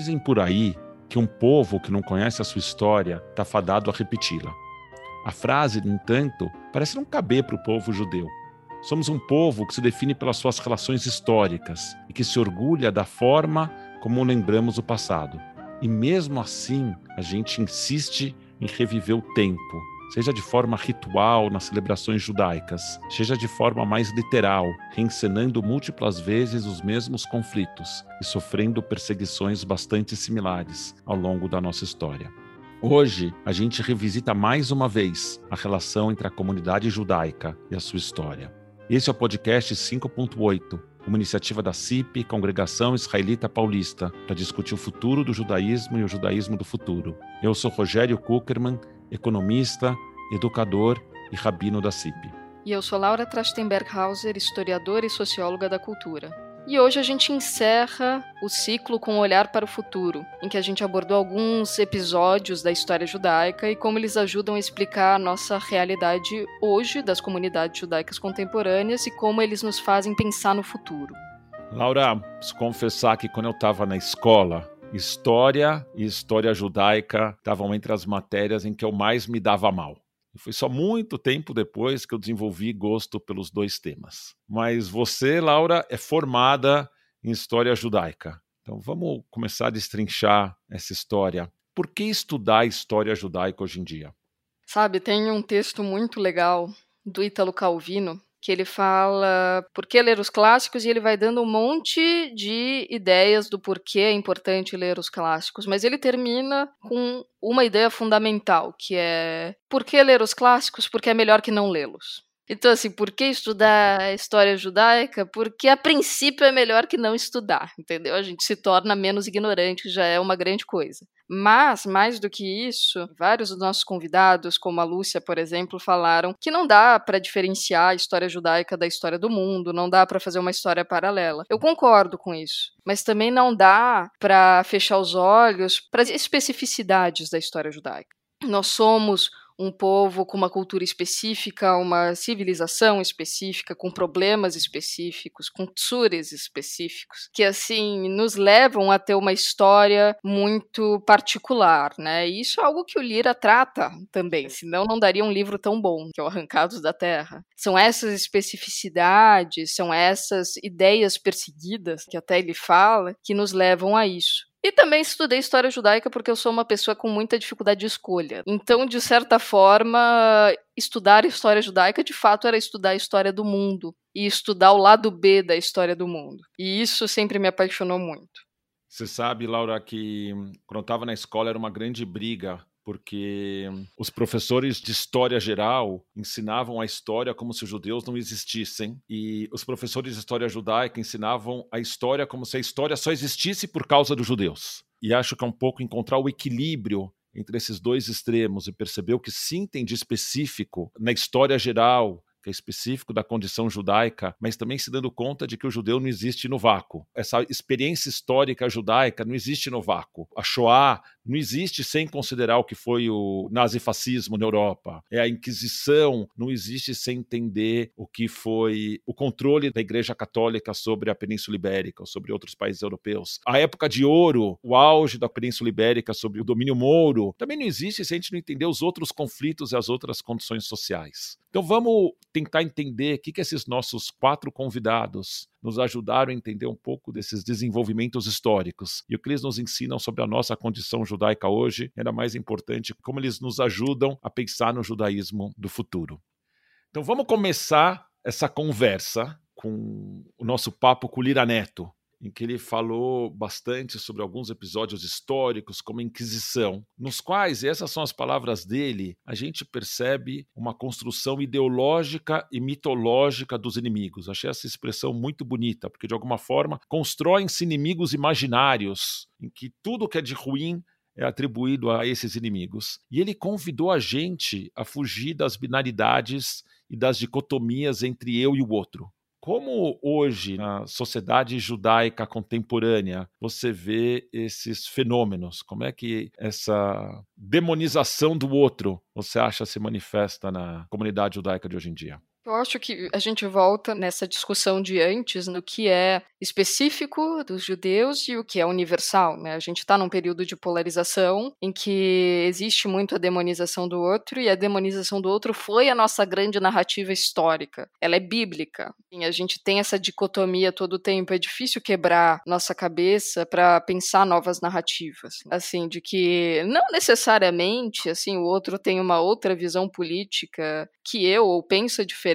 Dizem por aí que um povo que não conhece a sua história está fadado a repeti-la. A frase, no entanto, parece não caber para o povo judeu. Somos um povo que se define pelas suas relações históricas e que se orgulha da forma como lembramos o passado. E mesmo assim, a gente insiste em reviver o tempo, seja de forma ritual nas celebrações judaicas, seja de forma mais literal, reencenando múltiplas vezes os mesmos conflitos e sofrendo perseguições bastante similares ao longo da nossa história. Hoje, a gente revisita mais uma vez a relação entre a comunidade judaica e a sua história. Esse é o podcast 5.8, uma iniciativa da CIP, Congregação Israelita Paulista, para discutir o futuro do judaísmo e o judaísmo do futuro. Eu sou Rogério Kuckerman, economista, educador e rabino da CIP. E eu sou Laura Trachtenberg-Hauser, historiadora e socióloga da cultura. E hoje a gente encerra o ciclo com um olhar para o futuro, em que a gente abordou alguns episódios da história judaica e como eles ajudam a explicar a nossa realidade hoje das comunidades judaicas contemporâneas e como eles nos fazem pensar no futuro. Laura, preciso confessar que quando eu estava na escola, história e história judaica estavam entre as matérias em que eu mais me dava mal. E foi só muito tempo depois que eu desenvolvi gosto pelos dois temas. Mas você, Laura, é formada em história judaica. Então vamos começar a destrinchar essa história. Por que estudar história judaica hoje em dia? Sabe, tem um texto muito legal do Ítalo Calvino que ele fala por que ler os clássicos e ele vai dando um monte de ideias do porquê é importante ler os clássicos, mas ele termina com uma ideia fundamental, que é por que ler os clássicos? Porque é melhor que não lê-los. Então, assim, por que estudar a história judaica? Porque a princípio é melhor que não estudar, entendeu? A gente se torna menos ignorante, já é uma grande coisa. Mas, mais do que isso, vários dos nossos convidados, como a Lúcia, por exemplo, falaram que não dá para diferenciar a história judaica da história do mundo, não dá para fazer uma história paralela. Eu concordo com isso, mas também não dá para fechar os olhos para as especificidades da história judaica. Nós somos um povo com uma cultura específica, uma civilização específica, com problemas específicos, com tsures específicos, que assim nos levam a ter uma história muito particular, né? E isso é algo que o Lira trata também, senão não daria um livro tão bom, que é o Arrancados da Terra. São essas especificidades, são essas ideias perseguidas que até ele fala, que nos levam a isso. E também estudei história judaica porque eu sou uma pessoa com muita dificuldade de escolha. Então, de certa forma, estudar história judaica de fato era estudar a história do mundo e estudar o lado B da história do mundo. E isso sempre me apaixonou muito. Você sabe, Laura, que quando eu estava na escola era uma grande briga porque os professores de história geral ensinavam a história como se os judeus não existissem, e os professores de história judaica ensinavam a história como se a história só existisse por causa dos judeus. E acho que é um pouco encontrar o equilíbrio entre esses dois extremos e perceber o que sim tem de específico na história geral que é específico da condição judaica, mas também se dando conta de que o judeu não existe no vácuo. Essa experiência histórica judaica não existe no vácuo. A Shoah não existe sem considerar o que foi o nazifascismo na Europa. É a Inquisição não existe sem entender o que foi o controle da Igreja Católica sobre a Península Ibérica, sobre outros países europeus. A época de ouro, o auge da Península Ibérica sobre o domínio mouro, também não existe se a gente não entender os outros conflitos e as outras condições sociais. Então vamos tentar entender o que, que esses nossos quatro convidados nos ajudaram a entender um pouco desses desenvolvimentos históricos e o que eles nos ensinam sobre a nossa condição judaica hoje, ainda mais importante, como eles nos ajudam a pensar no judaísmo do futuro. Então vamos começar essa conversa com o nosso papo com Lira Neto, em que ele falou bastante sobre alguns episódios históricos, como a Inquisição, nos quais, e essas são as palavras dele, a gente percebe uma construção ideológica e mitológica dos inimigos. Achei essa expressão muito bonita, porque de alguma forma constroem-se inimigos imaginários, em que tudo que é de ruim é atribuído a esses inimigos. E ele convidou a gente a fugir das binaridades e das dicotomias entre eu e o outro. Como hoje, na sociedade judaica contemporânea, você vê esses fenômenos? Como é que essa demonização do outro você acha se manifesta na comunidade judaica de hoje em dia? Eu acho que a gente volta nessa discussão de antes no que é específico dos judeus e o que é universal. Né? A gente está num período de polarização em que existe muito a demonização do outro e a demonização do outro foi a nossa grande narrativa histórica. Ela é bíblica. E a gente tem essa dicotomia todo o tempo. É difícil quebrar nossa cabeça para pensar novas narrativas. Assim, de que não necessariamente assim o outro tem uma outra visão política que eu ou pensa diferente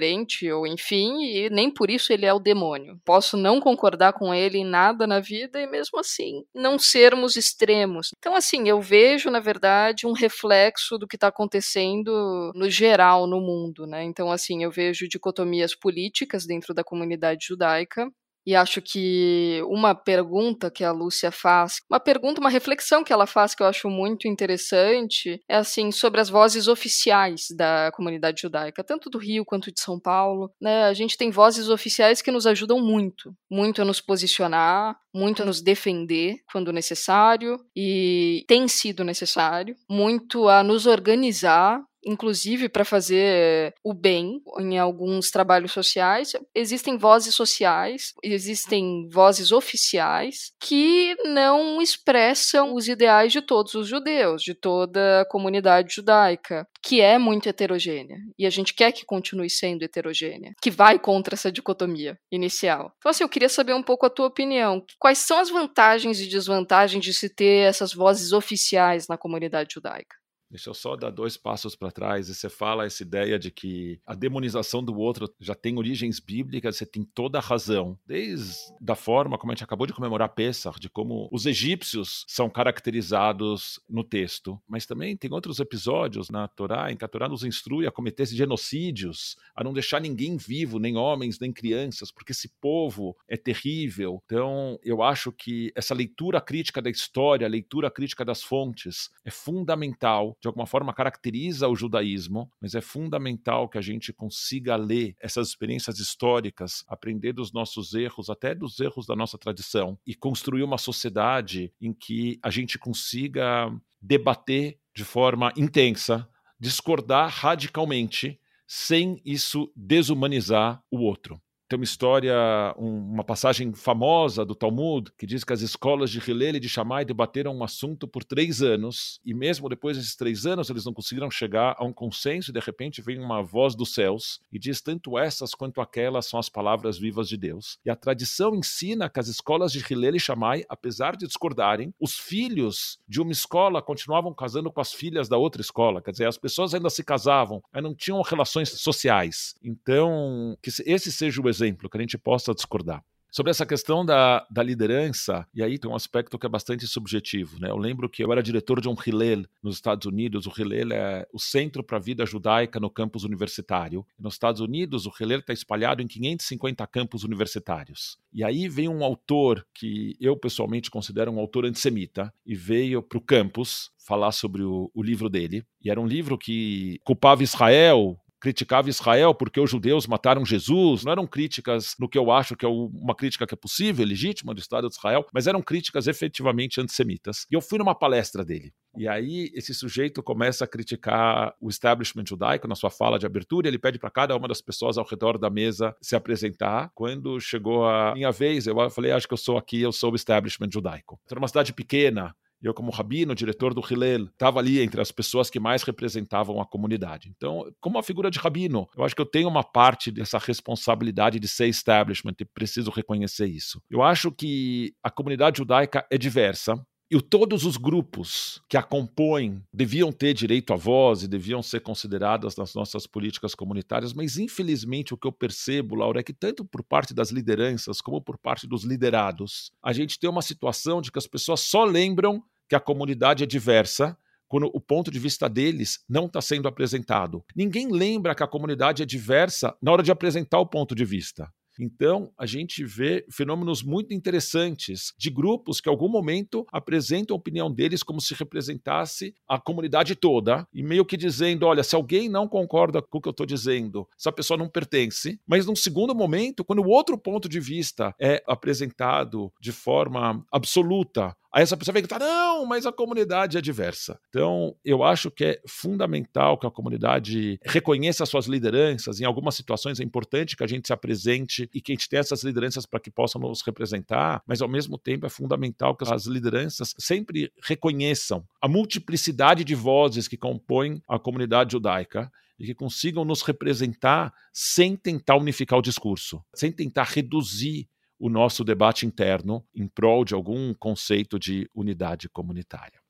ou enfim e nem por isso ele é o demônio. Posso não concordar concordar com ele em nada na vida e mesmo assim não sermos extremos. Então, assim, eu vejo, na verdade, um reflexo do que está acontecendo no geral no mundo, né? Então, assim, eu vejo dicotomias políticas dentro da comunidade judaica e acho que uma pergunta que a Lúcia faz, uma pergunta, uma reflexão que ela faz que eu acho muito interessante, é assim, sobre as vozes oficiais da comunidade judaica, tanto do Rio quanto de São Paulo. Né? A gente tem vozes oficiais que nos ajudam muito, muito a nos posicionar, muito a nos defender quando necessário, e tem sido necessário, muito a nos organizar inclusive para fazer o bem em alguns trabalhos sociais. Existem vozes sociais, existem vozes oficiais que não expressam os ideais de todos os judeus, de toda a comunidade judaica, que é muito heterogênea. E a gente quer que continue sendo heterogênea, que vai contra essa dicotomia inicial. Então, assim, eu queria saber um pouco a tua opinião. Quais são as vantagens e desvantagens de se ter essas vozes oficiais na comunidade judaica? Deixa eu só dar dois passos para trás. E você fala essa ideia de que a demonização do outro já tem origens bíblicas, você tem toda a razão. Desde a forma como a gente acabou de comemorar Pessah, de como os egípcios são caracterizados no texto. Mas também tem outros episódios na Torá em que a Torá nos instrui a cometer genocídios, a não deixar ninguém vivo, nem homens, nem crianças, porque esse povo é terrível. Então, eu acho que essa leitura crítica da história, a leitura crítica das fontes, é fundamental de alguma forma caracteriza o judaísmo, mas é fundamental que a gente consiga ler essas experiências históricas, aprender dos nossos erros, até dos erros da nossa tradição, e construir uma sociedade em que a gente consiga debater de forma intensa, discordar radicalmente, sem isso desumanizar o outro. Tem uma história, um, uma passagem famosa do Talmud que diz que as escolas de Hillel e de Shammai debateram um assunto por três anos e mesmo depois desses três anos eles não conseguiram chegar a um consenso e de repente vem uma voz dos céus e diz tanto essas quanto aquelas são as palavras vivas de Deus. E a tradição ensina que as escolas de Hillel e Shammai, apesar de discordarem, os filhos de uma escola continuavam casando com as filhas da outra escola. Quer dizer, as pessoas ainda se casavam, mas não tinham relações sociais. Então, que esse seja o exemplo, que a gente possa discordar. Sobre essa questão da, da liderança, e aí tem um aspecto que é bastante subjetivo. Né? Eu lembro que eu era diretor de um Hillel nos Estados Unidos. O Hillel é o Centro para a Vida Judaica no campus universitário. Nos Estados Unidos, o Hillel está espalhado em 550 campos universitários. E aí vem um autor que eu pessoalmente considero um autor antissemita e veio para o campus falar sobre o, o livro dele. E era um livro que culpava Israel criticava Israel porque os judeus mataram Jesus, não eram críticas no que eu acho que é uma crítica que é possível, legítima do Estado de Israel, mas eram críticas efetivamente antissemitas. E eu fui numa palestra dele. E aí esse sujeito começa a criticar o establishment judaico na sua fala de abertura, ele pede para cada uma das pessoas ao redor da mesa se apresentar. Quando chegou a minha vez, eu falei, acho que eu sou aqui, eu sou o establishment judaico. Era uma cidade pequena, eu, como rabino, diretor do Hillel, estava ali entre as pessoas que mais representavam a comunidade. Então, como a figura de rabino, eu acho que eu tenho uma parte dessa responsabilidade de ser establishment e preciso reconhecer isso. Eu acho que a comunidade judaica é diversa, e todos os grupos que a compõem deviam ter direito à voz e deviam ser consideradas nas nossas políticas comunitárias, mas infelizmente o que eu percebo, Laura, é que tanto por parte das lideranças como por parte dos liderados, a gente tem uma situação de que as pessoas só lembram que a comunidade é diversa quando o ponto de vista deles não está sendo apresentado. Ninguém lembra que a comunidade é diversa na hora de apresentar o ponto de vista. Então, a gente vê fenômenos muito interessantes de grupos que, em algum momento, apresentam a opinião deles como se representasse a comunidade toda, e meio que dizendo: olha, se alguém não concorda com o que eu estou dizendo, essa pessoa não pertence. Mas, num segundo momento, quando o outro ponto de vista é apresentado de forma absoluta, Aí essa pessoa vem e fala: não, mas a comunidade é diversa. Então, eu acho que é fundamental que a comunidade reconheça as suas lideranças. Em algumas situações é importante que a gente se apresente e que a gente tenha essas lideranças para que possam nos representar, mas ao mesmo tempo é fundamental que as lideranças sempre reconheçam a multiplicidade de vozes que compõem a comunidade judaica e que consigam nos representar sem tentar unificar o discurso, sem tentar reduzir o nosso debate interno em prol de algum conceito de unidade comunitária.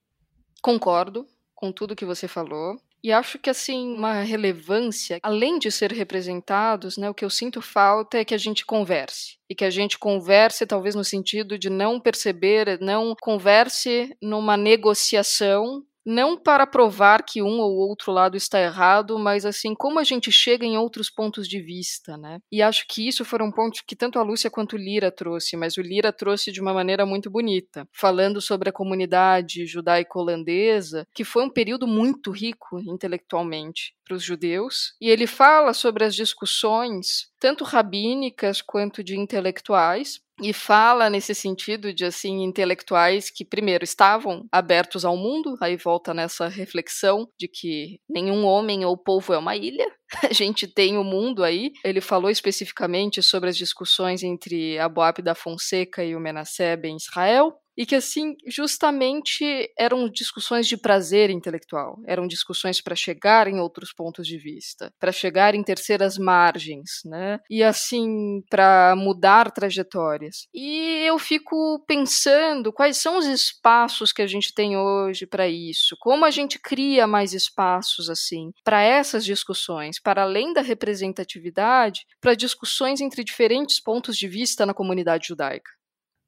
Concordo com tudo que você falou. E acho que assim, uma relevância, além de ser representados, né, o que eu sinto falta é que a gente converse. E que a gente converse, talvez no sentido de não perceber, não converse numa negociação não para provar que um ou outro lado está errado, mas assim, como a gente chega em outros pontos de vista, né? E acho que isso foram pontos que tanto a Lúcia quanto o Lira trouxe, mas o Lira trouxe de uma maneira muito bonita, falando sobre a comunidade judaico-holandesa, que foi um período muito rico intelectualmente para os judeus, e ele fala sobre as discussões, tanto rabínicas quanto de intelectuais, e fala nesse sentido de assim intelectuais que primeiro estavam abertos ao mundo, aí volta nessa reflexão de que nenhum homem ou povo é uma ilha. A gente tem o mundo aí. Ele falou especificamente sobre as discussões entre Aboab da Fonseca e o Menasseh em Israel, e que assim justamente eram discussões de prazer intelectual, eram discussões para chegar em outros pontos de vista, para chegar em terceiras margens, né? E assim para mudar trajetórias. E eu fico pensando quais são os espaços que a gente tem hoje para isso, como a gente cria mais espaços assim para essas discussões, para além da representatividade, para discussões entre diferentes pontos de vista na comunidade judaica.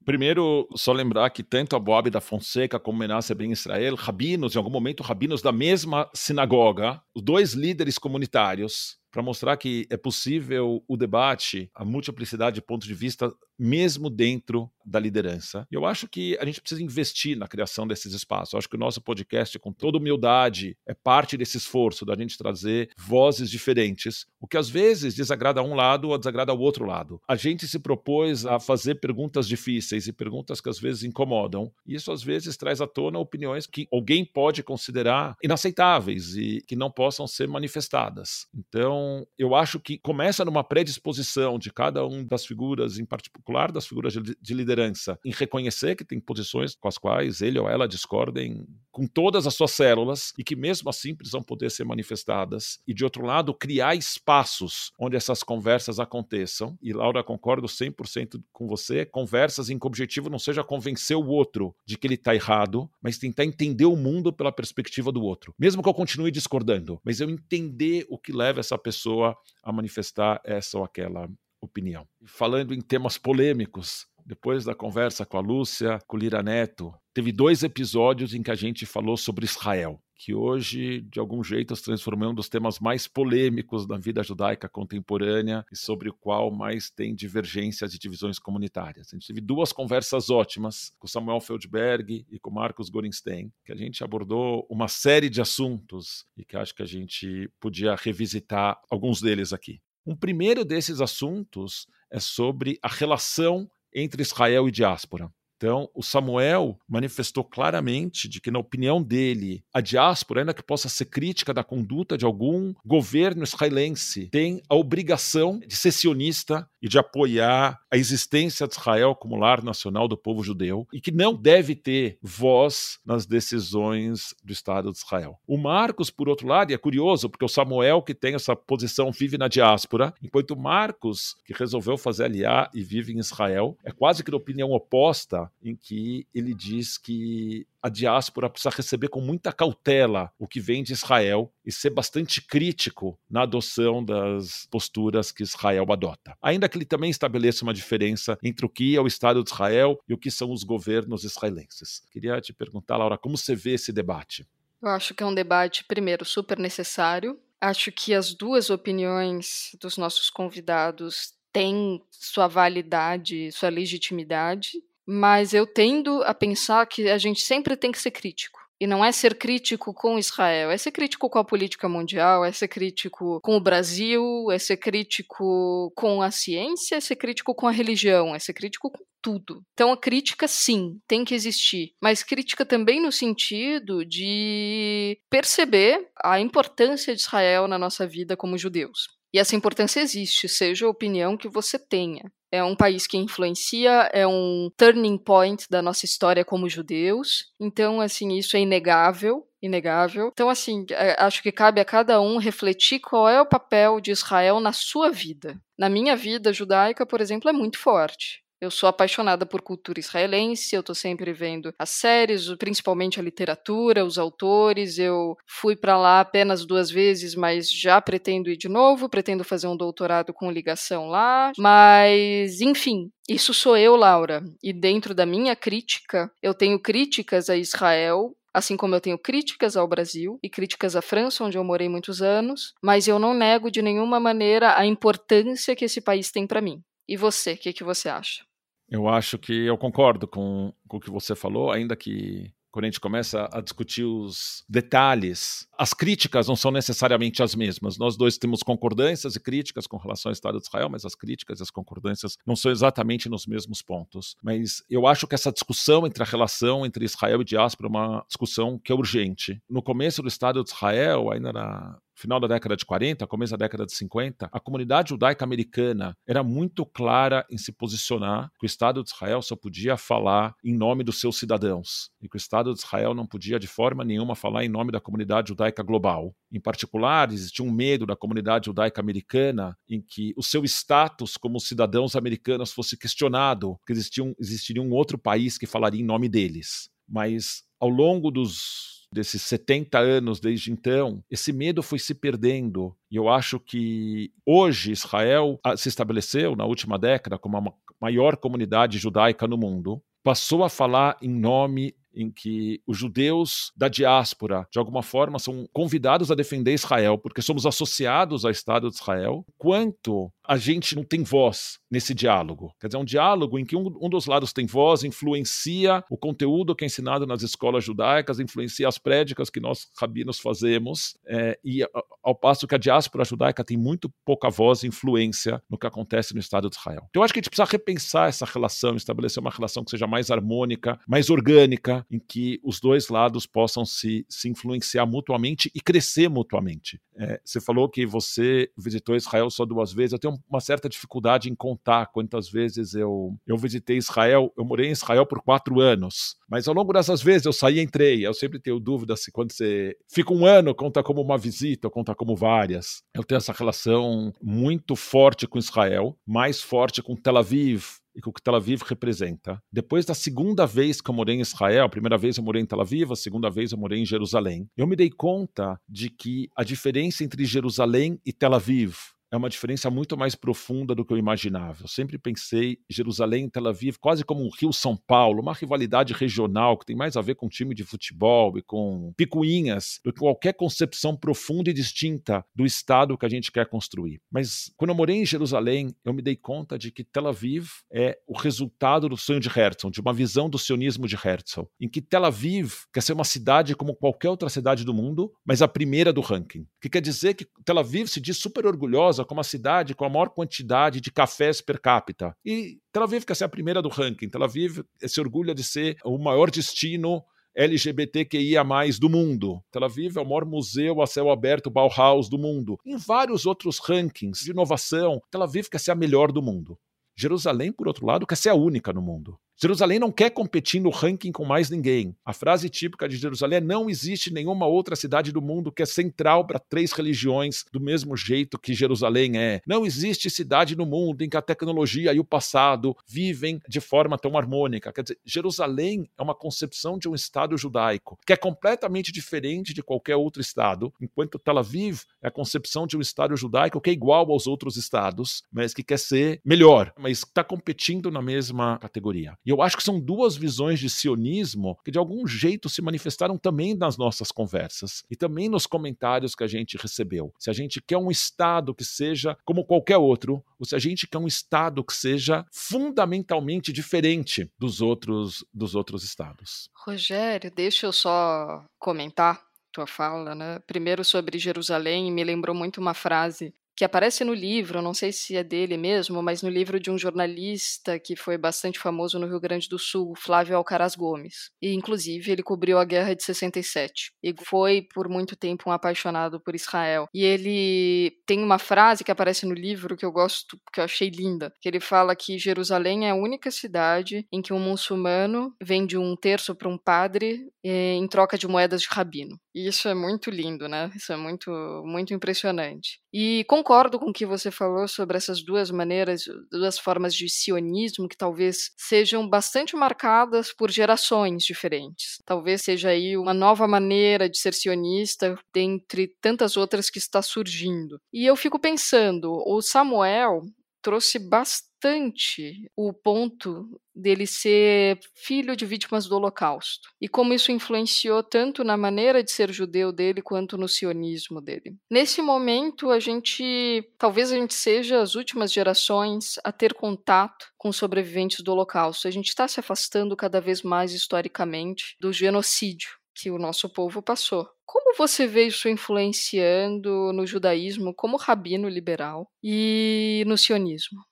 Primeiro, só lembrar que tanto a Boab da Fonseca como Menasse Ben Israel, rabinos, em algum momento, rabinos da mesma sinagoga, os dois líderes comunitários, para mostrar que é possível o debate, a multiplicidade de pontos de vista, mesmo dentro da liderança. Eu acho que a gente precisa investir na criação desses espaços. Eu acho que o nosso podcast, com toda humildade, é parte desse esforço da gente trazer vozes diferentes, o que às vezes desagrada um lado ou desagrada ao outro lado. A gente se propôs a fazer perguntas difíceis e perguntas que às vezes incomodam, e isso às vezes traz à tona opiniões que alguém pode considerar inaceitáveis e que não possam ser manifestadas. Então, eu acho que começa numa predisposição de cada um das figuras, em particular das figuras de liderança em reconhecer que tem posições com as quais ele ou ela discordem com todas as suas células e que mesmo assim precisam poder ser manifestadas. E de outro lado, criar espaços onde essas conversas aconteçam. E Laura, concordo 100% com você, conversas em que o objetivo não seja convencer o outro de que ele está errado, mas tentar entender o mundo pela perspectiva do outro. Mesmo que eu continue discordando, mas eu entender o que leva essa pessoa a manifestar essa ou aquela opinião. Falando em temas polêmicos, depois da conversa com a Lúcia, com o Lira Neto, teve dois episódios em que a gente falou sobre Israel, que hoje, de algum jeito, se transformou em um dos temas mais polêmicos da vida judaica contemporânea e sobre o qual mais tem divergências e divisões comunitárias. A gente teve duas conversas ótimas com Samuel Feldberg e com Marcos Gorenstein, que a gente abordou uma série de assuntos e que acho que a gente podia revisitar alguns deles aqui. Um primeiro desses assuntos é sobre a relação entre Israel e diáspora. Então, o Samuel manifestou claramente de que, na opinião dele, a diáspora, ainda que possa ser crítica da conduta de algum governo israelense, tem a obrigação de ser sionista e de apoiar a existência de Israel como lar nacional do povo judeu e que não deve ter voz nas decisões do Estado de Israel. O Marcos, por outro lado, e é curioso, porque o Samuel, que tem essa posição, vive na diáspora, enquanto o Marcos, que resolveu fazer aliar e vive em Israel, é quase que da opinião oposta em que ele diz que a diáspora precisa receber com muita cautela o que vem de Israel e ser bastante crítico na adoção das posturas que Israel adota. Ainda que ele também estabeleça uma diferença entre o que é o Estado de Israel e o que são os governos israelenses. Queria te perguntar, Laura, como você vê esse debate? Eu acho que é um debate, primeiro, super necessário. Acho que as duas opiniões dos nossos convidados têm sua validade, sua legitimidade mas eu tendo a pensar que a gente sempre tem que ser crítico. E não é ser crítico com Israel, é ser crítico com a política mundial, é ser crítico com o Brasil, é ser crítico com a ciência, é ser crítico com a religião, é ser crítico com tudo. Então a crítica sim, tem que existir, mas crítica também no sentido de perceber a importância de Israel na nossa vida como judeus. E essa importância existe, seja a opinião que você tenha. É um país que influencia, é um turning point da nossa história como judeus. Então, assim, isso é inegável, inegável. Então, assim, é, acho que cabe a cada um refletir qual é o papel de Israel na sua vida. Na minha vida judaica, por exemplo, é muito forte. Eu sou apaixonada por cultura israelense, eu estou sempre vendo as séries, principalmente a literatura, os autores. Eu fui para lá apenas duas vezes, mas já pretendo ir de novo, pretendo fazer um doutorado com ligação lá. Mas, enfim, isso sou eu, Laura. E dentro da minha crítica, eu tenho críticas a Israel, assim como eu tenho críticas ao Brasil e críticas à França, onde eu morei muitos anos, mas eu não nego de nenhuma maneira a importância que esse país tem para mim. E você, o que, que você acha? Eu acho que eu concordo com, com o que você falou, ainda que quando a gente começa a discutir os detalhes, as críticas não são necessariamente as mesmas. Nós dois temos concordâncias e críticas com relação ao Estado de Israel, mas as críticas e as concordâncias não são exatamente nos mesmos pontos. Mas eu acho que essa discussão entre a relação entre Israel e diáspora é uma discussão que é urgente. No começo do Estado de Israel, ainda na final da década de 40, começo da década de 50, a comunidade judaica americana era muito clara em se posicionar que o Estado de Israel só podia falar em nome dos seus cidadãos e que o Estado de Israel não podia de forma nenhuma falar em nome da comunidade judaica global. Em particular, existia um medo da comunidade judaica americana em que o seu status como cidadãos americanos fosse questionado, que existia um, existiria um outro país que falaria em nome deles. Mas ao longo dos desses 70 anos desde então, esse medo foi se perdendo. E eu acho que hoje Israel ah, se estabeleceu, na última década, como a maior comunidade judaica no mundo, passou a falar em nome em que os judeus da diáspora, de alguma forma, são convidados a defender Israel, porque somos associados ao Estado de Israel, quanto a gente não tem voz nesse diálogo. Quer dizer, é um diálogo em que um, um, dos lados tem voz, influencia o conteúdo que é ensinado nas escolas judaicas, influencia as prédicas que nós rabinos fazemos, é, e ao passo que a diáspora judaica tem muito pouca voz e influência no que acontece no Estado de Israel. Então, eu acho que a gente precisa repensar essa relação, estabelecer uma relação que seja mais harmônica, mais orgânica, em que os dois lados possam se, se influenciar mutuamente e crescer mutuamente. É, você falou que você visitou Israel só duas vezes, eu tenho uma certa dificuldade em contar quantas vezes eu, eu visitei Israel. Eu morei em Israel por quatro anos, mas ao longo dessas vezes eu saí e entrei. Eu sempre tenho dúvida se quando você fica um ano, conta como uma visita ou conta como várias. Eu tenho essa relação muito forte com Israel, mais forte com Tel Aviv, e com o que Tel Aviv representa. Depois da segunda vez que eu morei em Israel, a primeira vez eu morei em Tel Aviv, a segunda vez eu morei em Jerusalém, eu me dei conta de que a diferença entre Jerusalém e Tel Aviv é uma diferença muito mais profunda do que eu imaginava. Eu sempre pensei Jerusalém e Tel Aviv quase como um Rio-São Paulo, uma rivalidade regional que tem mais a ver com time de futebol e com picuinhas do que qualquer concepção profunda e distinta do Estado que a gente quer construir. Mas quando eu morei em Jerusalém, eu me dei conta de que Tel Aviv é o resultado do sonho de Herzl, de uma visão do sionismo de Herzl, em que Tel Aviv quer ser uma cidade como qualquer outra cidade do mundo, mas a primeira do ranking. Que quer dizer que Tel Aviv se diz super orgulhosa como a cidade com a maior quantidade de cafés per capita. E Tel Aviv quer ser a primeira do ranking. Tel Aviv se orgulha de ser o maior destino LGBTQIA+, do mundo. Tel Aviv é o maior museu a céu aberto Bauhaus do mundo. Em vários outros rankings de inovação, Tel Aviv quer ser a melhor do mundo. Jerusalém, por outro lado, quer ser a única no mundo. Jerusalém não quer competir no ranking com mais ninguém. A frase típica de Jerusalém é: não existe nenhuma outra cidade do mundo que é central para três religiões do mesmo jeito que Jerusalém é. Não existe cidade no mundo em que a tecnologia e o passado vivem de forma tão harmônica. Quer dizer, Jerusalém é uma concepção de um Estado judaico que é completamente diferente de qualquer outro Estado, enquanto Tel Aviv é a concepção de um Estado judaico que é igual aos outros Estados, mas que quer ser melhor, mas está competindo na mesma categoria. E eu acho que são duas visões de sionismo que de algum jeito se manifestaram também nas nossas conversas e também nos comentários que a gente recebeu. Se a gente quer um Estado que seja como qualquer outro, ou se a gente quer um Estado que seja fundamentalmente diferente dos outros, dos outros Estados. Rogério, deixa eu só comentar tua fala, né? Primeiro sobre Jerusalém, me lembrou muito uma frase que aparece no livro, não sei se é dele mesmo, mas no livro de um jornalista que foi bastante famoso no Rio Grande do Sul, Flávio Alcaraz Gomes. E, inclusive, ele cobriu a Guerra de 67 e foi por muito tempo um apaixonado por Israel. E ele tem uma frase que aparece no livro que eu gosto, que eu achei linda, que ele fala que Jerusalém é a única cidade em que um muçulmano vende um terço para um padre eh, em troca de moedas de rabino. E isso é muito lindo, né? Isso é muito, muito impressionante. E concordo com o que você falou sobre essas duas maneiras, duas formas de sionismo que talvez sejam bastante marcadas por gerações diferentes. Talvez seja aí uma nova maneira de ser sionista dentre tantas outras que está surgindo. E eu fico pensando, o Samuel trouxe bastante o ponto dele ser filho de vítimas do Holocausto e como isso influenciou tanto na maneira de ser judeu dele quanto no sionismo dele. Nesse momento, a gente, talvez a gente seja as últimas gerações a ter contato com sobreviventes do Holocausto. A gente está se afastando cada vez mais historicamente do genocídio que o nosso povo passou. Como você vê isso influenciando no judaísmo como rabino liberal e no sionismo?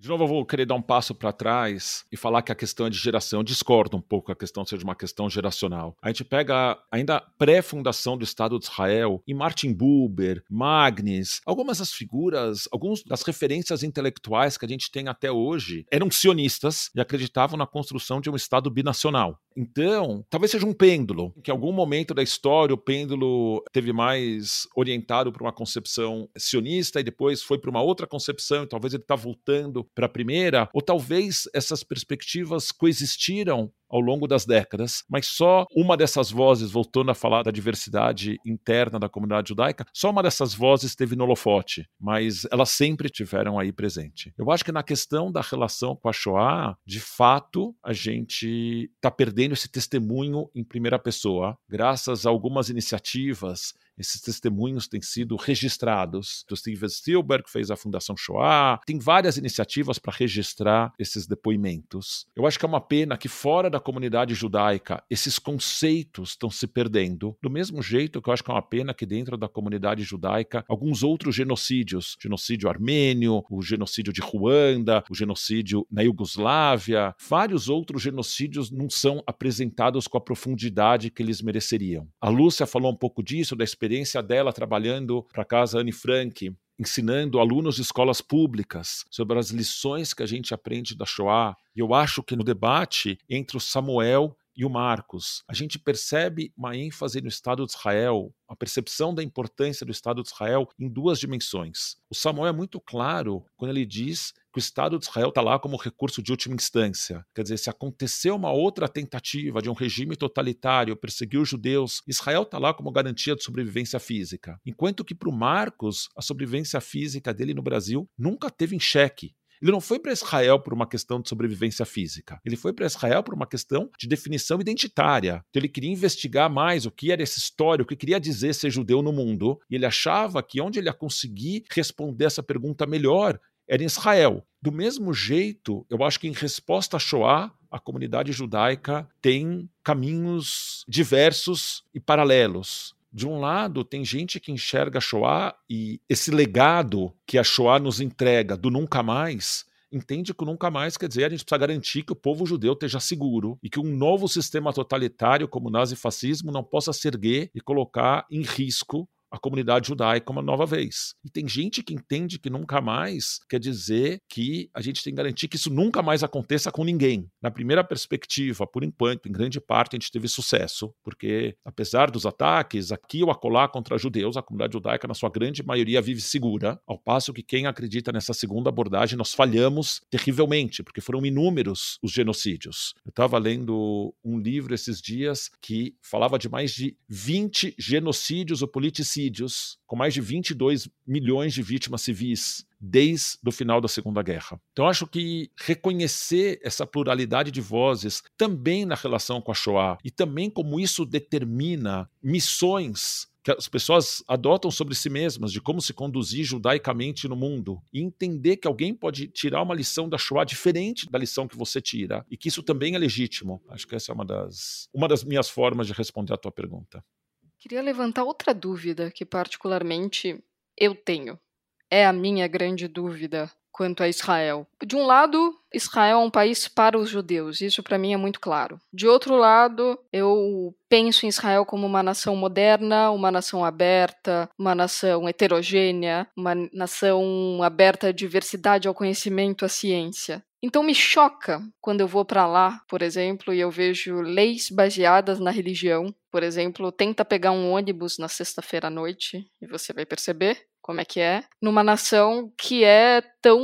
De novo, eu vou querer dar um passo para trás e falar que a questão é de geração. Eu discordo um pouco a questão seja uma questão geracional. A gente pega ainda pré-fundação do Estado de Israel, e Martin Buber, Magnes, algumas das figuras, algumas das referências intelectuais que a gente tem até hoje eram sionistas e acreditavam na construção de um Estado binacional. Então, talvez seja um pêndulo, que em algum momento da história o pêndulo teve mais orientado para uma concepção sionista e depois foi para uma outra concepção, e talvez ele está voltando para a primeira, ou talvez essas perspectivas coexistiram ao longo das décadas, mas só uma dessas vozes, voltando a falar da diversidade interna da comunidade judaica, só uma dessas vozes teve no holofote, mas elas sempre tiveram aí presente. Eu acho que na questão da relação com a Shoah, de fato, a gente está perdendo esse testemunho em primeira pessoa, graças a algumas iniciativas esses testemunhos têm sido registrados. O Steven Spielberg fez a Fundação Shoah, tem várias iniciativas para registrar esses depoimentos. Eu acho que é uma pena que fora da comunidade judaica esses conceitos estão se perdendo, do mesmo jeito que eu acho que é uma pena que dentro da comunidade judaica alguns outros genocídios, genocídio armênio, o genocídio de Ruanda, o genocídio na Iugoslávia, vários outros genocídios não são apresentados com a profundidade que eles mereceriam. A Lúcia falou um pouco disso, da experiência experiência dela trabalhando para casa Anne Frank, ensinando alunos de escolas públicas sobre as lições que a gente aprende da Shoah. E eu acho que no debate entre o Samuel e o Marcos, a gente percebe uma ênfase no Estado de Israel, a percepção da importância do Estado de Israel em duas dimensões. O Samuel é muito claro quando ele diz que o Estado de Israel está lá como recurso de última instância. Quer dizer, se aconteceu uma outra tentativa de um regime totalitário perseguir os judeus, Israel está lá como garantia de sobrevivência física. Enquanto que para o Marcos, a sobrevivência física dele no Brasil nunca teve em xeque. Ele não foi para Israel por uma questão de sobrevivência física. Ele foi para Israel por uma questão de definição identitária. Então ele queria investigar mais o que era essa história, o que queria dizer ser judeu no mundo. E ele achava que onde ele ia conseguir responder essa pergunta melhor era em Israel. Do mesmo jeito, eu acho que em resposta a Shoah, a comunidade judaica tem caminhos diversos e paralelos. De um lado, tem gente que enxerga a Shoah e esse legado que a Shoah nos entrega do nunca mais, entende que o nunca mais quer dizer a gente precisa garantir que o povo judeu esteja seguro e que um novo sistema totalitário como o nazifascismo não possa se erguer e colocar em risco a comunidade judaica uma nova vez. E tem gente que entende que nunca mais quer dizer que a gente tem que garantir que isso nunca mais aconteça com ninguém. Na primeira perspectiva, por enquanto, em grande parte, a gente teve sucesso, porque apesar dos ataques aqui ou acolá contra judeus, a comunidade judaica, na sua grande maioria, vive segura, ao passo que quem acredita nessa segunda abordagem, nós falhamos terrivelmente, porque foram inúmeros os genocídios. Eu estava lendo um livro esses dias que falava de mais de 20 genocídios ou politicismos com mais de 22 milhões de vítimas civis. desde o final da Segunda Guerra. Então, acho que reconhecer essa pluralidade de vozes também na relação com a Shoah e também como isso determina missões que as pessoas adotam sobre si mesmas de como se conduzir judaicamente no mundo e entender que alguém pode tirar uma lição da Shoah diferente da lição que você tira e que isso também é legítimo. Acho que essa é uma das, uma das minhas formas de responder a tua pergunta. Queria levantar outra dúvida que particularmente eu tenho. É a minha grande dúvida quanto a Israel. De um lado, Israel é um país para os judeus, isso para mim é muito claro. De outro lado, eu penso em Israel como uma nação moderna, uma nação aberta, uma nação heterogênea, uma nação aberta à diversidade, ao conhecimento, à ciência. Então me choca quando eu vou para lá, por exemplo, e eu vejo leis baseadas na religião. Por exemplo, tenta pegar um ônibus na sexta-feira à noite e você vai perceber como é que é, numa nação que é tão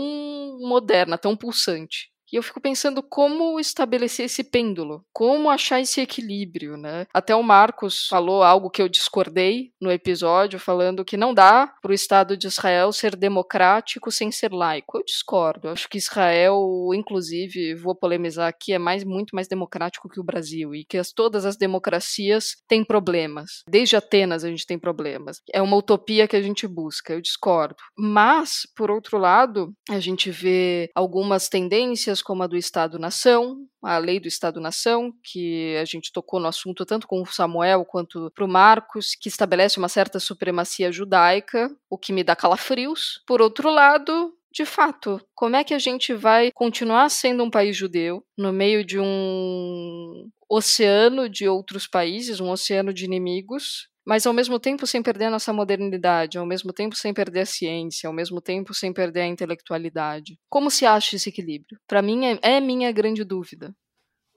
moderna, tão pulsante. E eu fico pensando como estabelecer esse pêndulo, como achar esse equilíbrio, né? Até o Marcos falou algo que eu discordei no episódio, falando que não dá para o Estado de Israel ser democrático sem ser laico. Eu discordo. Eu acho que Israel, inclusive, vou polemizar aqui, é mais muito mais democrático que o Brasil e que as, todas as democracias têm problemas. Desde Atenas a gente tem problemas. É uma utopia que a gente busca. Eu discordo. Mas, por outro lado, a gente vê algumas tendências como a do Estado-nação, a lei do Estado-nação, que a gente tocou no assunto tanto com o Samuel quanto para o Marcos, que estabelece uma certa supremacia judaica, o que me dá calafrios. Por outro lado, de fato, como é que a gente vai continuar sendo um país judeu no meio de um oceano de outros países, um oceano de inimigos, mas ao mesmo tempo sem perder a nossa modernidade, ao mesmo tempo sem perder a ciência, ao mesmo tempo sem perder a intelectualidade. Como se acha esse equilíbrio? Para mim é, é minha grande dúvida.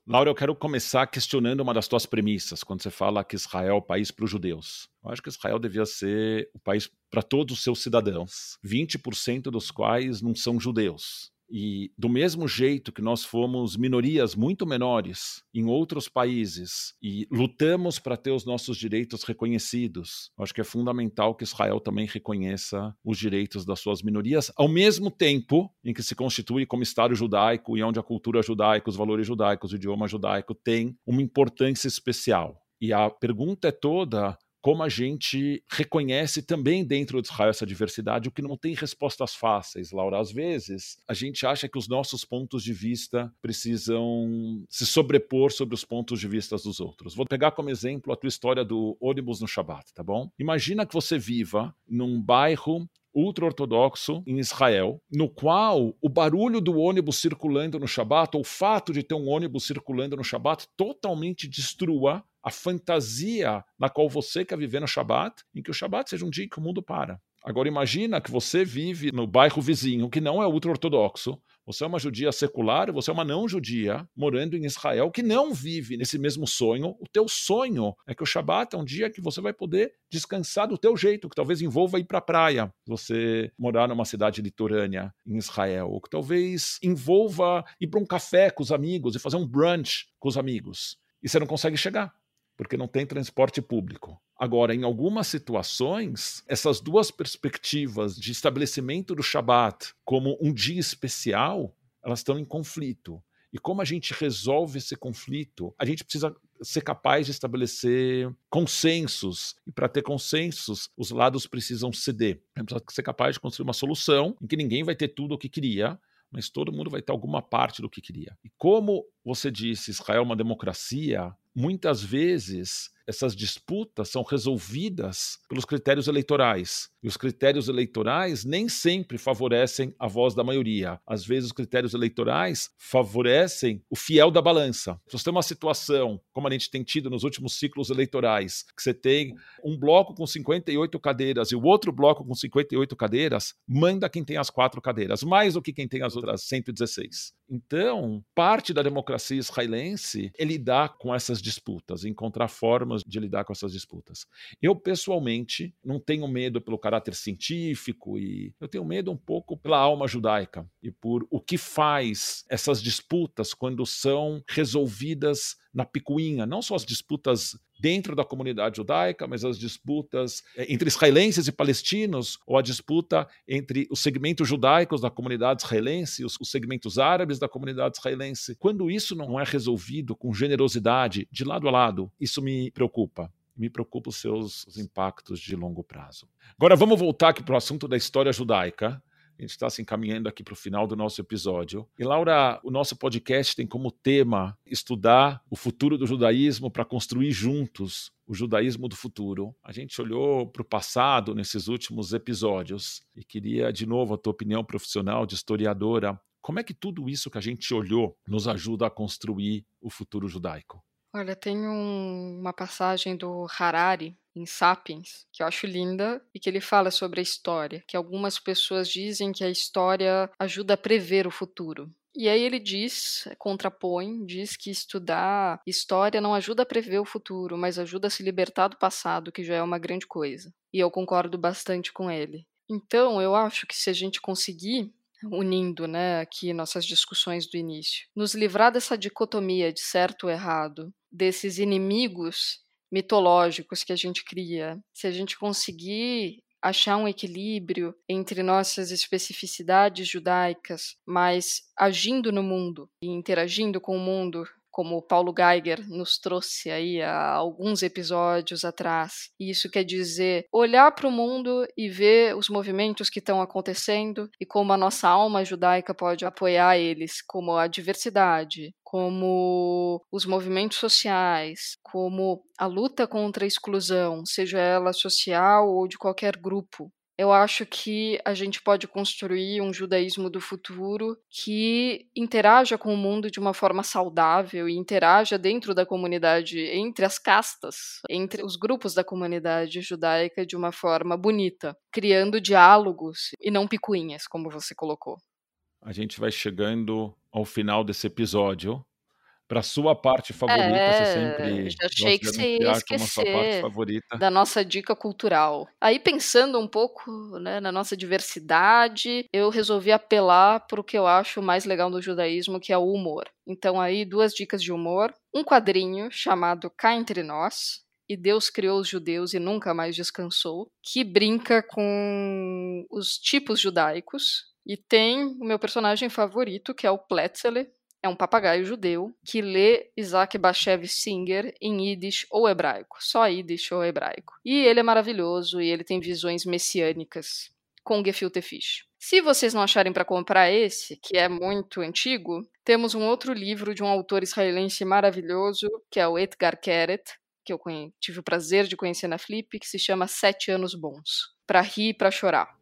Laura, eu quero começar questionando uma das tuas premissas, quando você fala que Israel é o país para os judeus. Eu acho que Israel devia ser o país para todos os seus cidadãos, 20% dos quais não são judeus. E do mesmo jeito que nós fomos minorias muito menores em outros países e lutamos para ter os nossos direitos reconhecidos, acho que é fundamental que Israel também reconheça os direitos das suas minorias, ao mesmo tempo em que se constitui como Estado judaico e onde a cultura judaica, os valores judaicos, o idioma judaico tem uma importância especial. E a pergunta é toda como a gente reconhece também dentro de Israel essa diversidade, o que não tem respostas fáceis, Laura. Às vezes, a gente acha que os nossos pontos de vista precisam se sobrepor sobre os pontos de vista dos outros. Vou pegar como exemplo a tua história do ônibus no Shabat, tá bom? Imagina que você viva num bairro ultra-ortodoxo em Israel, no qual o barulho do ônibus circulando no Shabat, ou o fato de ter um ônibus circulando no Shabat, totalmente destrua a fantasia na qual você quer viver no Shabat, em que o Shabat seja um dia em que o mundo para. Agora imagina que você vive no bairro vizinho, que não é ultra-ortodoxo, você é uma judia secular, você é uma não judia morando em Israel que não vive nesse mesmo sonho. O teu sonho é que o Shabat é um dia que você vai poder descansar do teu jeito, que talvez envolva ir para a praia, você morar numa cidade litorânea em Israel, ou que talvez envolva ir para um café com os amigos e fazer um brunch com os amigos. E você não consegue chegar porque não tem transporte público. Agora, em algumas situações, essas duas perspectivas de estabelecimento do Shabat como um dia especial, elas estão em conflito. E como a gente resolve esse conflito? A gente precisa ser capaz de estabelecer consensos. E para ter consensos, os lados precisam ceder. A gente precisa ser capaz de construir uma solução em que ninguém vai ter tudo o que queria, mas todo mundo vai ter alguma parte do que queria. E como você disse, Israel é uma democracia, muitas vezes essas disputas são resolvidas pelos critérios eleitorais. E os critérios eleitorais nem sempre favorecem a voz da maioria. Às vezes, os critérios eleitorais favorecem o fiel da balança. Se você tem uma situação, como a gente tem tido nos últimos ciclos eleitorais, que você tem um bloco com 58 cadeiras e o outro bloco com 58 cadeiras, manda quem tem as quatro cadeiras, mais do que quem tem as outras 116. Então, parte da democracia israelense é lidar com essas disputas, encontrar formas de lidar com essas disputas. Eu, pessoalmente, não tenho medo pelo caráter científico e eu tenho medo um pouco pela alma judaica e por o que faz essas disputas quando são resolvidas na picuinha, não só as disputas dentro da comunidade judaica, mas as disputas é, entre israelenses e palestinos, ou a disputa entre os segmentos judaicos da comunidade israelense e os, os segmentos árabes da comunidade israelense. Quando isso não é resolvido com generosidade, de lado a lado, isso me preocupa me preocupa os seus os impactos de longo prazo. Agora vamos voltar aqui para o assunto da história judaica. A gente está se encaminhando aqui para o final do nosso episódio. E, Laura, o nosso podcast tem como tema estudar o futuro do judaísmo para construir juntos o judaísmo do futuro. A gente olhou para o passado nesses últimos episódios e queria, de novo, a tua opinião profissional de historiadora. Como é que tudo isso que a gente olhou nos ajuda a construir o futuro judaico? Olha, tem um, uma passagem do Harari em Sapiens, que eu acho linda, e que ele fala sobre a história, que algumas pessoas dizem que a história ajuda a prever o futuro. E aí ele diz, contrapõe, diz que estudar história não ajuda a prever o futuro, mas ajuda a se libertar do passado, que já é uma grande coisa. E eu concordo bastante com ele. Então, eu acho que se a gente conseguir unindo, né, aqui nossas discussões do início, nos livrar dessa dicotomia de certo ou errado, desses inimigos mitológicos que a gente cria, se a gente conseguir achar um equilíbrio entre nossas especificidades judaicas, mas agindo no mundo e interagindo com o mundo como o Paulo Geiger nos trouxe aí há alguns episódios atrás. E isso quer dizer olhar para o mundo e ver os movimentos que estão acontecendo e como a nossa alma judaica pode apoiar eles, como a diversidade, como os movimentos sociais, como a luta contra a exclusão, seja ela social ou de qualquer grupo eu acho que a gente pode construir um judaísmo do futuro que interaja com o mundo de uma forma saudável e interaja dentro da comunidade, entre as castas, entre os grupos da comunidade judaica de uma forma bonita, criando diálogos e não picuinhas, como você colocou. A gente vai chegando ao final desse episódio para sua parte favorita, é, você sempre já achei que você ia esquecer da nossa dica cultural. Aí pensando um pouco né, na nossa diversidade, eu resolvi apelar para o que eu acho mais legal do judaísmo, que é o humor. Então aí duas dicas de humor, um quadrinho chamado Cá entre nós, e Deus criou os judeus e nunca mais descansou, que brinca com os tipos judaicos. E tem o meu personagem favorito, que é o Pletzeler, é um papagaio judeu que lê Isaac Bashev Singer em Yiddish ou hebraico, só Yiddish ou hebraico. E ele é maravilhoso e ele tem visões messiânicas com gefilte fish. Se vocês não acharem para comprar esse, que é muito antigo, temos um outro livro de um autor israelense maravilhoso, que é o Edgar Keret, que eu tive o prazer de conhecer na Flip, que se chama Sete Anos Bons, para rir e para chorar.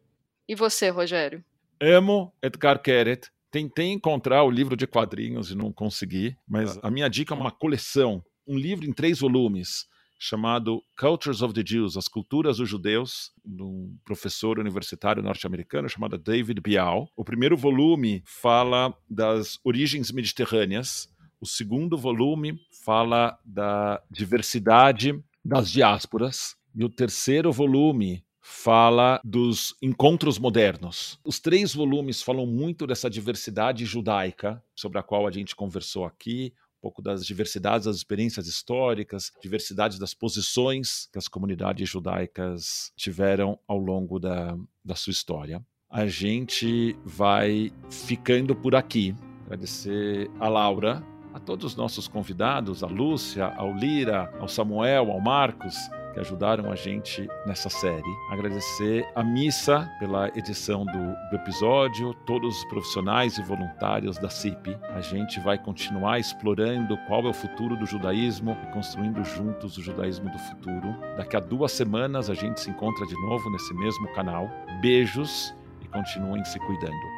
E você, Rogério? Amo Edgar Keret Tentei encontrar o livro de quadrinhos e não consegui, mas a minha dica é uma coleção, um livro em três volumes chamado Cultures of the Jews, As Culturas dos Judeus, de um professor universitário norte-americano chamado David Bial. O primeiro volume fala das origens mediterrâneas, o segundo volume fala da diversidade das diásporas, e o terceiro volume fala dos encontros modernos. Os três volumes falam muito dessa diversidade judaica, sobre a qual a gente conversou aqui, um pouco das diversidades das experiências históricas, diversidade das posições que as comunidades judaicas tiveram ao longo da, da sua história. A gente vai ficando por aqui. Agradecer a Laura, a todos os nossos convidados, a Lúcia, ao Lira, ao Samuel, ao Marcos, que ajudaram a gente nessa série. Agradecer a Missa pela edição do, do episódio, todos os profissionais e voluntários da CIP. A gente vai continuar explorando qual é o futuro do judaísmo e construindo juntos o judaísmo do futuro. Daqui a duas semanas a gente se encontra de novo nesse mesmo canal. Beijos e continuem se cuidando.